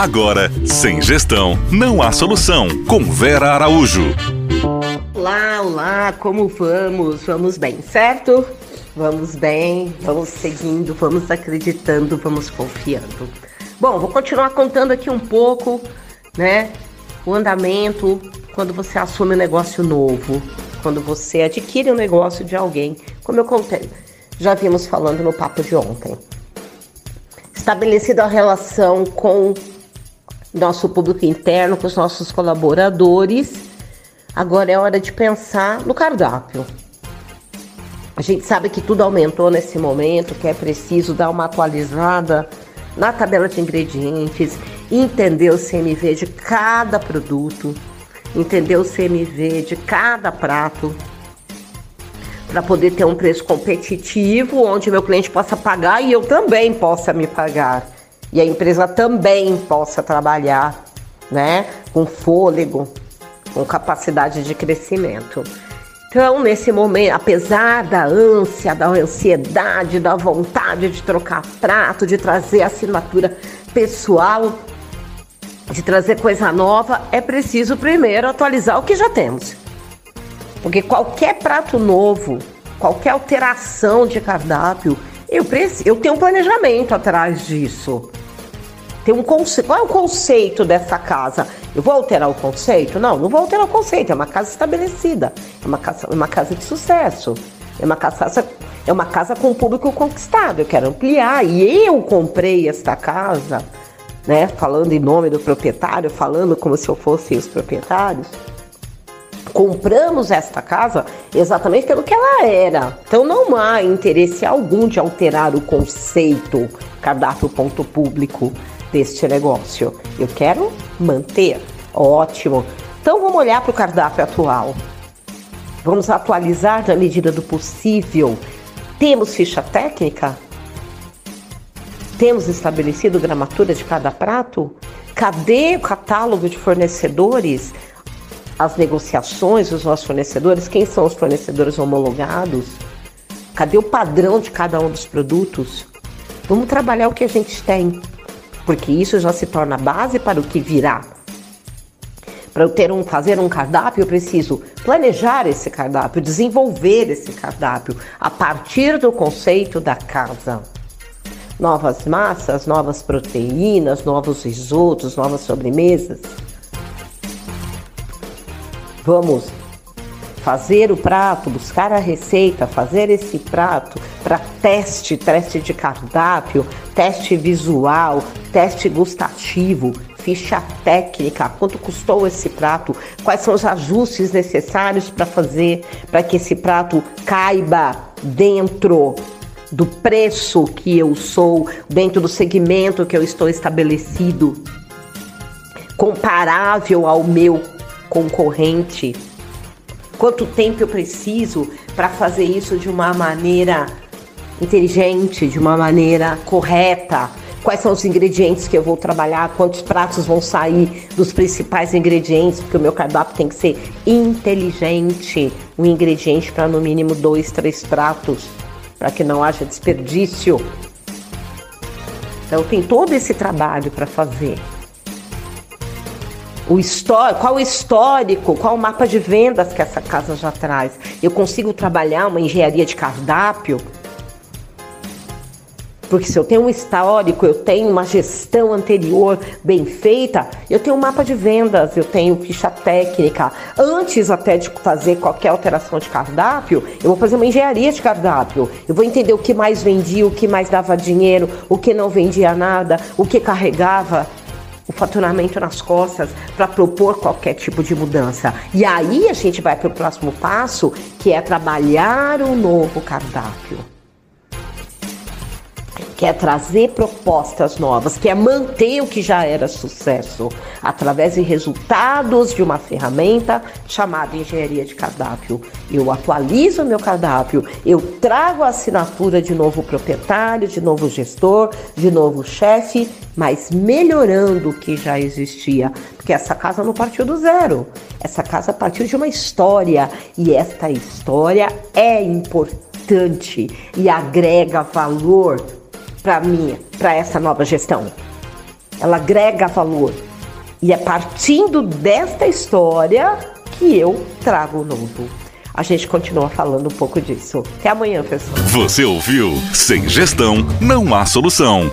Agora, sem gestão, não há solução. Com Vera Araújo. Olá, olá, como vamos? Vamos bem, certo? Vamos bem, vamos seguindo, vamos acreditando, vamos confiando. Bom, vou continuar contando aqui um pouco, né? O andamento quando você assume um negócio novo, quando você adquire um negócio de alguém, como eu contei, já vimos falando no papo de ontem. Estabelecida a relação com nosso público interno, com os nossos colaboradores, agora é hora de pensar no cardápio. A gente sabe que tudo aumentou nesse momento, que é preciso dar uma atualizada na tabela de ingredientes, entender o CMV de cada produto, entender o CMV de cada prato, para poder ter um preço competitivo, onde meu cliente possa pagar e eu também possa me pagar. E a empresa também possa trabalhar, né, com fôlego, com capacidade de crescimento. Então, nesse momento, apesar da ânsia, da ansiedade, da vontade de trocar prato, de trazer assinatura pessoal, de trazer coisa nova, é preciso primeiro atualizar o que já temos. Porque qualquer prato novo, qualquer alteração de cardápio, eu, preciso, eu tenho um planejamento atrás disso. Tem um conceito. Qual é o conceito dessa casa? Eu vou alterar o conceito? Não, não vou alterar o conceito. É uma casa estabelecida. É uma casa, é uma casa de sucesso. É uma casa, é uma casa com público conquistado. Eu quero ampliar. E eu comprei esta casa, né? Falando em nome do proprietário, falando como se eu fosse os proprietários compramos esta casa exatamente pelo que ela era. Então não há interesse algum de alterar o conceito cardápio ponto público deste negócio. Eu quero manter. Ótimo. Então vamos olhar para o cardápio atual. Vamos atualizar na medida do possível. Temos ficha técnica? Temos estabelecido gramatura de cada prato? Cadê o catálogo de fornecedores? as negociações dos nossos fornecedores, quem são os fornecedores homologados, cadê o padrão de cada um dos produtos. Vamos trabalhar o que a gente tem, porque isso já se torna base para o que virá. Para eu ter um, fazer um cardápio, eu preciso planejar esse cardápio, desenvolver esse cardápio a partir do conceito da casa. Novas massas, novas proteínas, novos risotos, novas sobremesas. Vamos fazer o prato, buscar a receita, fazer esse prato para teste, teste de cardápio, teste visual, teste gustativo, ficha técnica, quanto custou esse prato, quais são os ajustes necessários para fazer para que esse prato caiba dentro do preço que eu sou, dentro do segmento que eu estou estabelecido, comparável ao meu concorrente? Quanto tempo eu preciso para fazer isso de uma maneira inteligente, de uma maneira correta? Quais são os ingredientes que eu vou trabalhar? Quantos pratos vão sair dos principais ingredientes? Porque o meu cardápio tem que ser inteligente. Um ingrediente para no mínimo dois, três pratos, para que não haja desperdício. Então tem todo esse trabalho para fazer o histórico, qual o histórico, qual o mapa de vendas que essa casa já traz. Eu consigo trabalhar uma engenharia de cardápio? Porque se eu tenho um histórico, eu tenho uma gestão anterior bem feita, eu tenho um mapa de vendas, eu tenho ficha técnica. Antes até de fazer qualquer alteração de cardápio, eu vou fazer uma engenharia de cardápio. Eu vou entender o que mais vendia, o que mais dava dinheiro, o que não vendia nada, o que carregava o faturamento nas costas para propor qualquer tipo de mudança. E aí a gente vai para o próximo passo, que é trabalhar um novo cardápio quer é trazer propostas novas, quer é manter o que já era sucesso através de resultados de uma ferramenta chamada engenharia de cardápio. Eu atualizo o meu cardápio, eu trago a assinatura de novo proprietário, de novo gestor, de novo chefe, mas melhorando o que já existia, porque essa casa não partiu do zero. Essa casa partiu de uma história e esta história é importante e agrega valor para mim, para essa nova gestão. ela agrega valor. E é partindo desta história que eu trago o novo. A gente continua falando um pouco disso. Até amanhã, pessoal. Você ouviu? Sem gestão, não há solução.